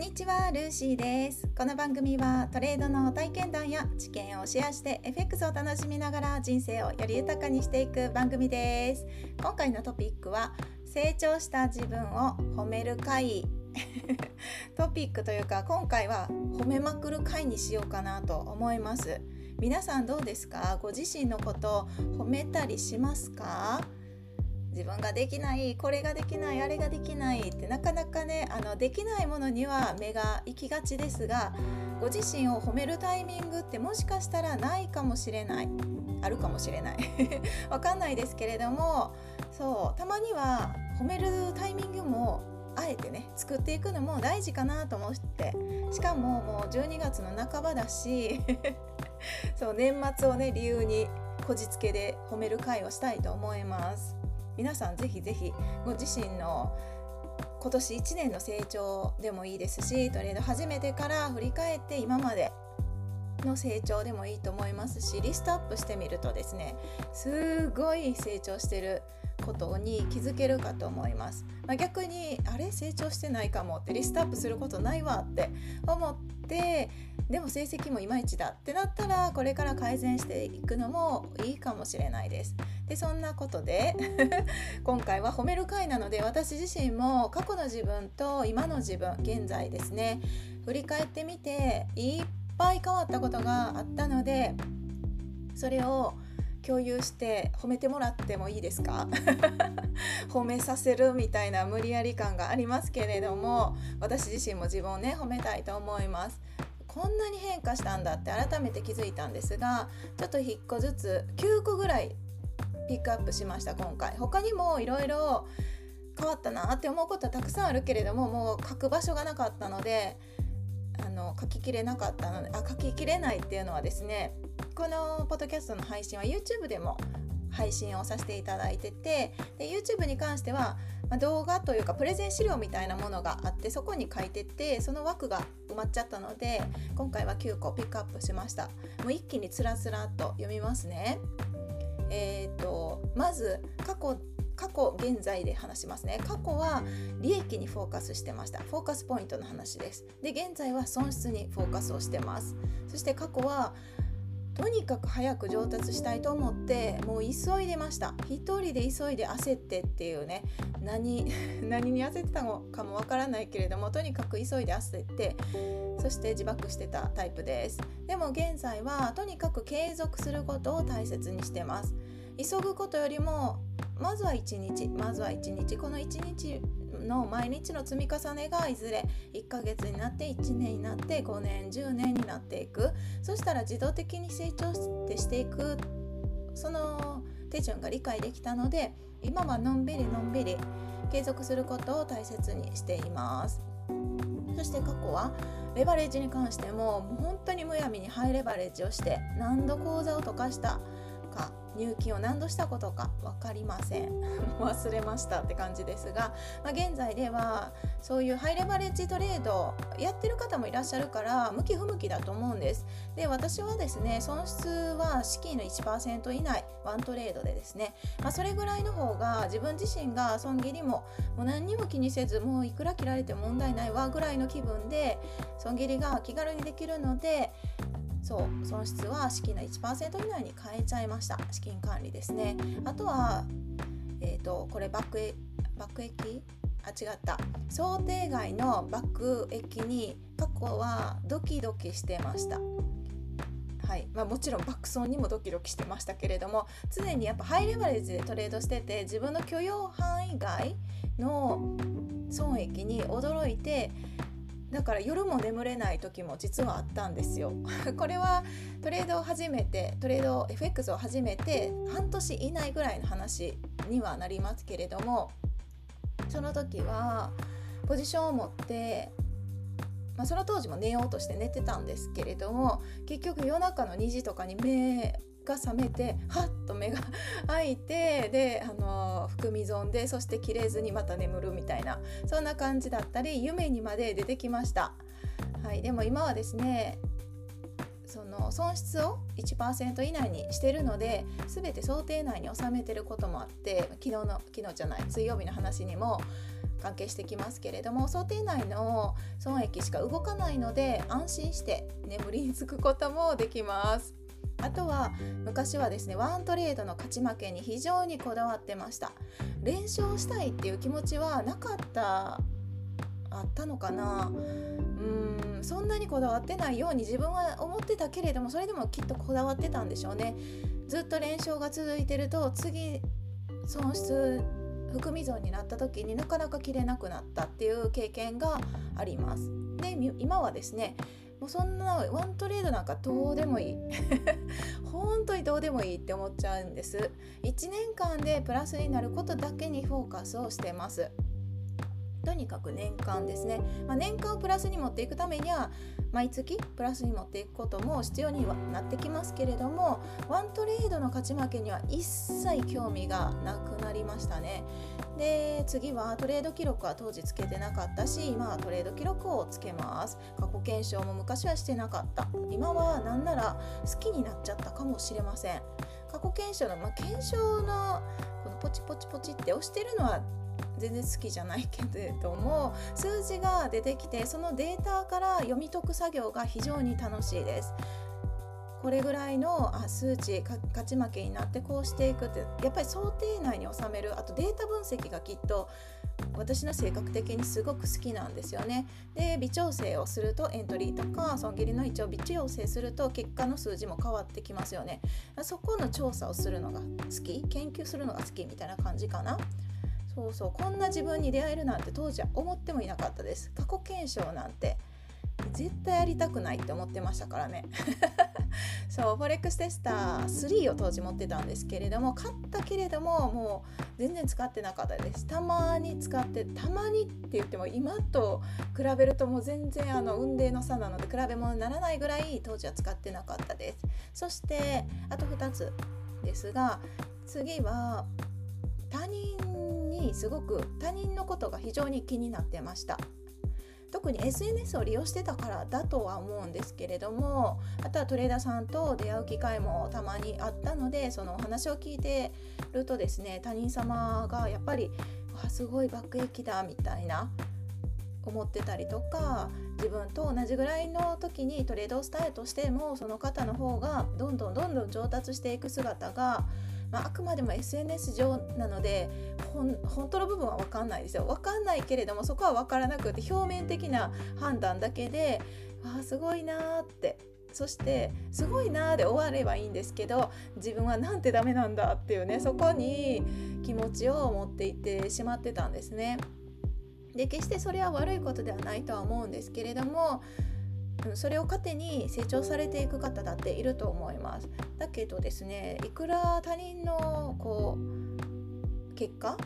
にちはルーシーです。この番組はトレードの体験談や知見をシェアして FX を楽しみながら人生をより豊かにしていく番組です。今回のトピックは成長した自分を褒める会。トピックというか今回は褒めまくる回にしようかなと思います。皆さんどうですか？ご自身のことを褒めたりしますか？自分ができないこれができないあれができないってなかなかねあのできないものには目が行きがちですがご自身を褒めるタイミングってもしかしたらないかもしれない。あるかもしれない。わかんないですけれどもそうたまには褒めるタイミングもあえてね作っていくのも大事かなと思って。しかももう12月の半ばだし そう年末をね理由にこじつけで褒める会をしたいと思います。皆さんぜひぜひご自身の今年1年の成長でもいいですしトレード始めてから振り返って今までの成長でもいいと思いますしリストアップしてみるとですねすごい成長してる。ことに気づけるかと思います、まあ、逆にあれ？成長してないかもってリストアップすることないわって思ってでも成績もいまいちだってなったらこれから改善していくのもいいかもしれないです。でそんなことで 今回は褒める回なので私自身も過去の自分と今の自分現在ですね振り返ってみていっぱい変わったことがあったのでそれを共有して褒めてもらってもいいですか？褒めさせるみたいな無理やり感がありますけれども私自身も自分をね褒めたいと思います。こんなに変化したんだって改めて気づいたんですがちょっと1個ずつ9個ぐらいピックアップしました今回。他にもいろいろ変わったなって思うことはたくさんあるけれどももう書く場所がなかったのであの書ききれなかったのであ書ききれないっていうのはですねこのポッドキャストの配信は YouTube でも配信をさせていただいててで YouTube に関しては、まあ、動画というかプレゼン資料みたいなものがあってそこに書いててその枠が埋まっちゃったので今回は9個ピックアップしました。もう一気につらつらと読みますね。えーと、まず過去過去現在で話しますね。過去は利益にフォーカスしてました。フォーカスポイントの話です。で現在は損失にフォーカスをしてます。そして過去はとにかく早く上達したいと思ってもう急いでました。一人で急いで焦ってっていうね。何 何に焦ってたのかもわからないけれどもとにかく急いで焦ってそして自爆してたタイプです。でも現在はとにかく継続することを大切にしてます。急ぐことよりもまずは1日まずは1日。この1日の毎日の積み重ねがいずれ1ヶ月になって1年になって5年10年になっていく。そしたら自動的に成長してしていく。その手順が理解できたので今はのんびりのんびり継続することを大切にしています。そして過去はレバレッジに関してももう本当にむやみにハイレバレッジをして何度口座を溶かしたか入金を何度したことか分かりません。忘れましたって感じですが、まあ、現在ではそういうハイレバレッジトレードやってる方もいらっしゃるから向き不向きだと思うんです。で私はですね損失は資金の1%以内ワントレードでですね、まあ、それぐらいの方が自分自身が損切りももう何にも気にせずもういくら切られても問題ないわぐらいの気分で損切りが気軽にできるのでそう損失は資金の1%以内に変えちゃいました。資金管理ですね。あとはえっ、ー、とこれバックエバック益あ違った。想定外のバック益に過去はドキドキしてました。はい。まあ、もちろん爆損にもドキドキしてましたけれども常にやっぱハイレバレッジでトレードしてて自分の許容範囲外の損益に驚いてだから夜も眠れない時も実はあったんですよ。これはトレードを始めてトレード FX を始めて半年以内ぐらいの話にはなりますけれどもその時はポジションを持ってまあ、その当時も寝ようとして寝てたんですけれども結局夜中の2時とかに目が覚めてはっと目が開いてであの含み損でそして切れずにまた眠るみたいなそんな感じだったり夢にまで出てきました。はい、でも今はですねその損失を1%以内にしてるので全て想定内に収めてることもあって昨日の昨日じゃない水曜日の話にも関係してきますけれども想定内の損益しか動かないので安心して眠りにつくこともできます。あとは昔はですねワントレードの勝ち負けに非常にこだわってました。連勝したいっていう気持ちはなかったあったのかな。うんそんなにこだわってないように自分は思ってたけれどもそれでもきっとこだわってたんでしょうね。ずっと連勝が続いてると次損失含み損になった時になかなか切れなくなったっていう経験があります。で今はですねもうそんなワントレードなんかどうでもいい。本当にどうでもいいって思っちゃうんです。1年間でプラスになることだけにフォーカスをしてます。とにかく年間ですね、まあ、年間をプラスに持っていくためには毎月プラスに持っていくことも必要にはなってきますけれどもワントレードの勝ち負けには一切興味がなくなりましたね。で次はトレード記録は当時つけてなかったし今はトレード記録をつけます。過去検証も昔はしてなかった。今は何なら好きになっちゃったかもしれません。過去検証の、まあ、検証のこのポチポチポチって押してるのは全然好きじゃないけれども数字が出てきてそのデータから読み解く作業が非常に楽しいです。これぐらいのあ数値勝ち負けになってこうしていくってやっぱり想定内に収めるあとデータ分析がきっと私の性格的にすごく好きなんですよね。で微調整をするとエントリーとか損切りの位置を微調整すると結果の数字も変わってきますよね。そこの調査をするのが好き研究するのが好きみたいな感じかな。そうそうこんな自分に出会えるなんて当時は思ってもいなかったです。過去検証なんて絶対やりたくないって思ってましたからね。そうフォレックステスター3を当時持ってたんですけれども買ったけれどももう全然使ってなかったです。たまに使ってたまにって言っても今と比べるともう全然あの運命の差なので比べ物にならないぐらい当時は使ってなかったです。そしてあと2つですが次は他人にすごく他人のことが非常に気になってました。特に SNS を利用してたからだとは思うんですけれどもあとはトレーダーさんと出会う機会もたまにあったのでそのお話を聞いてるとですね他人様がやっぱり「わすごい爆撃だ」みたいな思ってたりとか自分と同じぐらいの時にトレードスタートしてもその方の方がどんどんどんどん上達していく姿がまあ、あくまでも SNS 上なので本当の部分は分かんないですよ分かんないけれどもそこは分からなくて表面的な判断だけでああすごいなってそしてすごいなで終わればいいんですけど自分はなんてダメなんだっていうねそこに気持ちを持っていってしまってたんですね。で決してそれは悪いことではないとは思うんですけれどもそれを糧に成長されていく方だっていると思います。だけどですねいくら他人のこう結果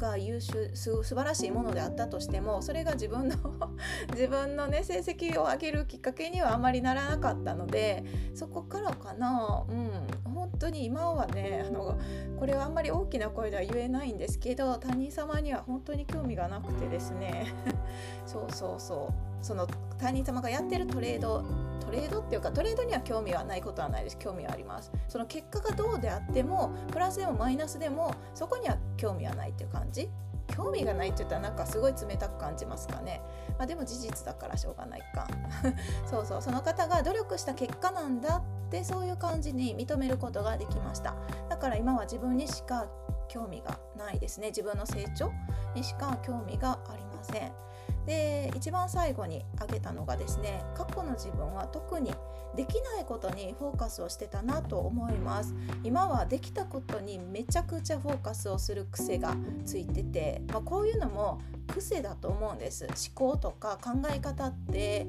が優秀す素晴らしいものであったとしてもそれが自分の 自分のね成績を上げるきっかけにはあまりならなかったのでそこからかなうん本当に今はねあのこれはあんまり大きな声では言えないんですけど他人様には本当に興味がなくてですね。そうそうそう。その他人様がやってるトレードトレードっていうかトレードには興味はないことはないです。興味はあります。その結果がどうであってもプラスでもマイナスでもそこには興味はないっていう感じ。興味がないって言ったらなんかすごい冷たく感じますかね、まあ、でも事実だからしょうがないか。そうそう。その方が努力した結果なんだってそういう感じに認めることができました。だから今は自分にしか興味がないですね。自分の成長にしか興味がありません。で一番最後に挙げたのがですね過去の自分は特にできないことにフォーカスをしてたなと思います。今はできたことにめちゃくちゃフォーカスをする癖がついてて、まあ、こういうのも癖だと思うんです。思考とか考え方って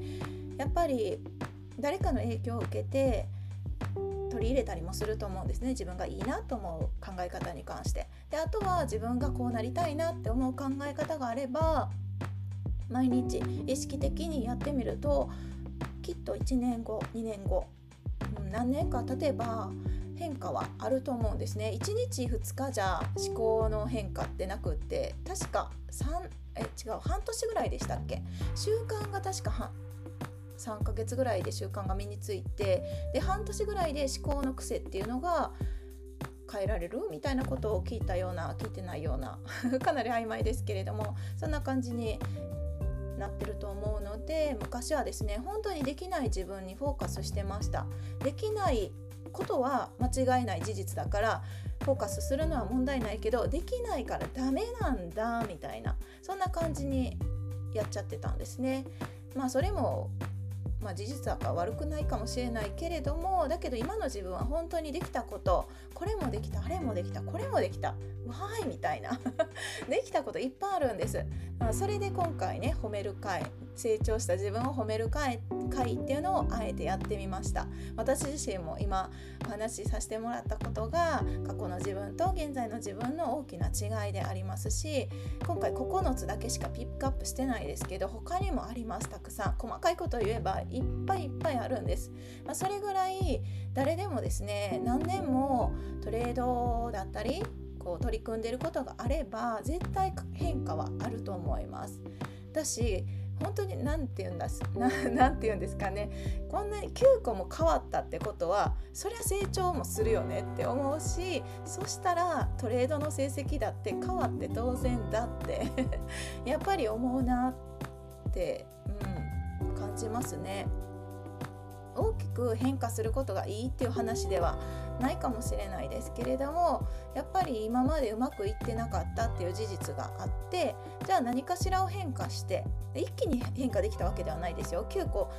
やっぱり誰かの影響を受けて取り入れたりもすると思うんですね。自分がいいなと思う考え方に関して。であとは自分がこうなりたいなって思う考え方があれば毎日意識的にやってみるときっと1年後2年後何年か例えば変化はあると思うんですね。1日2日じゃ思考の変化ってなくって確か3え違う半年ぐらいでしたっけ？習慣が確か3ヶ月ぐらいで習慣が身についてで半年ぐらいで思考の癖っていうのが変えられるみたいなことを聞いたような聞いてないような かなり曖昧ですけれどもそんな感じになってると思うので昔はですね本当にできない自分にフォーカスしてました。できないことは間違いない事実だからフォーカスするのは問題ないけどできないからダメなんだみたいなそんな感じにやっちゃってたんですね。まあそれもまあ、事実だから悪くないかもしれないけれどもだけど今の自分は本当にできたことこれもできたあれもできたこれもできたわーいみたいな できたこといっぱいあるんです、まあ、それで今回ね褒める会成長した自分を褒める会会っていうのをあえてやってみました。私自身も今お話しさせてもらったことが過去の自分と現在の自分の大きな違いでありますし今回9つだけしかピックアップしてないですけど他にもありますたくさん。細かいことを言えばいっぱいいっぱいあるんです、まあ、それぐらい誰でもですね何年もトレードだったりこう取り組んでることがあれば絶対変化はあると思います。だし本当に何て言うんだ なて言うんですかね。こんなに9個も変わったってことはそりゃ成長もするよねって思うしそしたらトレードの成績だって変わって当然だって やっぱり思うなって、うん、感じますね。大きく変化することがいいっていう話ではないかもしれないですけれどもやっぱり今までうまくいってなかったっていう事実があってじゃあ何かしらを変化して一気に変化できたわけではないですよ9個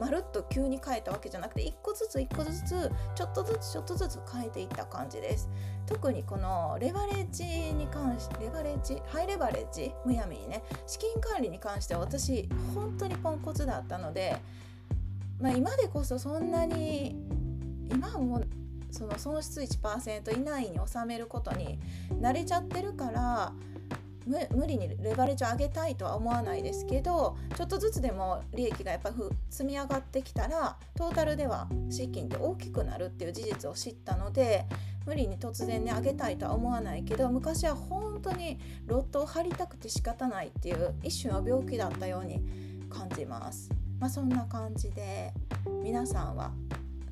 まるっと急に変えたわけじゃなくて1個ずつ1個ずつちょっとずつちょっとずつ変えていった感じです。特にこのレバレッジに関してレバレッジハイレバレッジむやみにね資金管理に関しては私本当にポンコツだったのでまあ、今でこそそんなに今はもうその損失1%以内に収めることに慣れちゃってるから無理にレバレッジを上げたいとは思わないですけどちょっとずつでも利益がやっぱ積み上がってきたらトータルでは資金って大きくなるっていう事実を知ったので無理に突然ね上げたいとは思わないけど昔は本当にロットを張りたくて仕方ないっていう一種の病気だったように感じます。まあ、そんな感じで皆さんは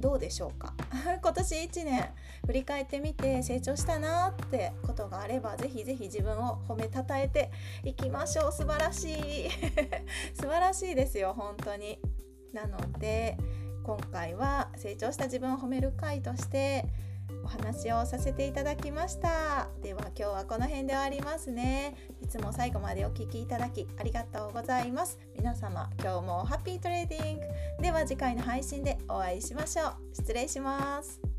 どうでしょうか？今年1年振り返ってみて成長したなってことがあればぜひぜひ自分を褒めたたえていきましょう。素晴らしい。素晴らしいですよ本当に。なので今回は成長した自分を褒める回としてお話をさせていただきました。では今日はこの辺で終わりますね。いつも最後までお聴きいただきありがとうございます。皆様今日もハッピートレーディング。では次回の配信でお会いしましょう。失礼します。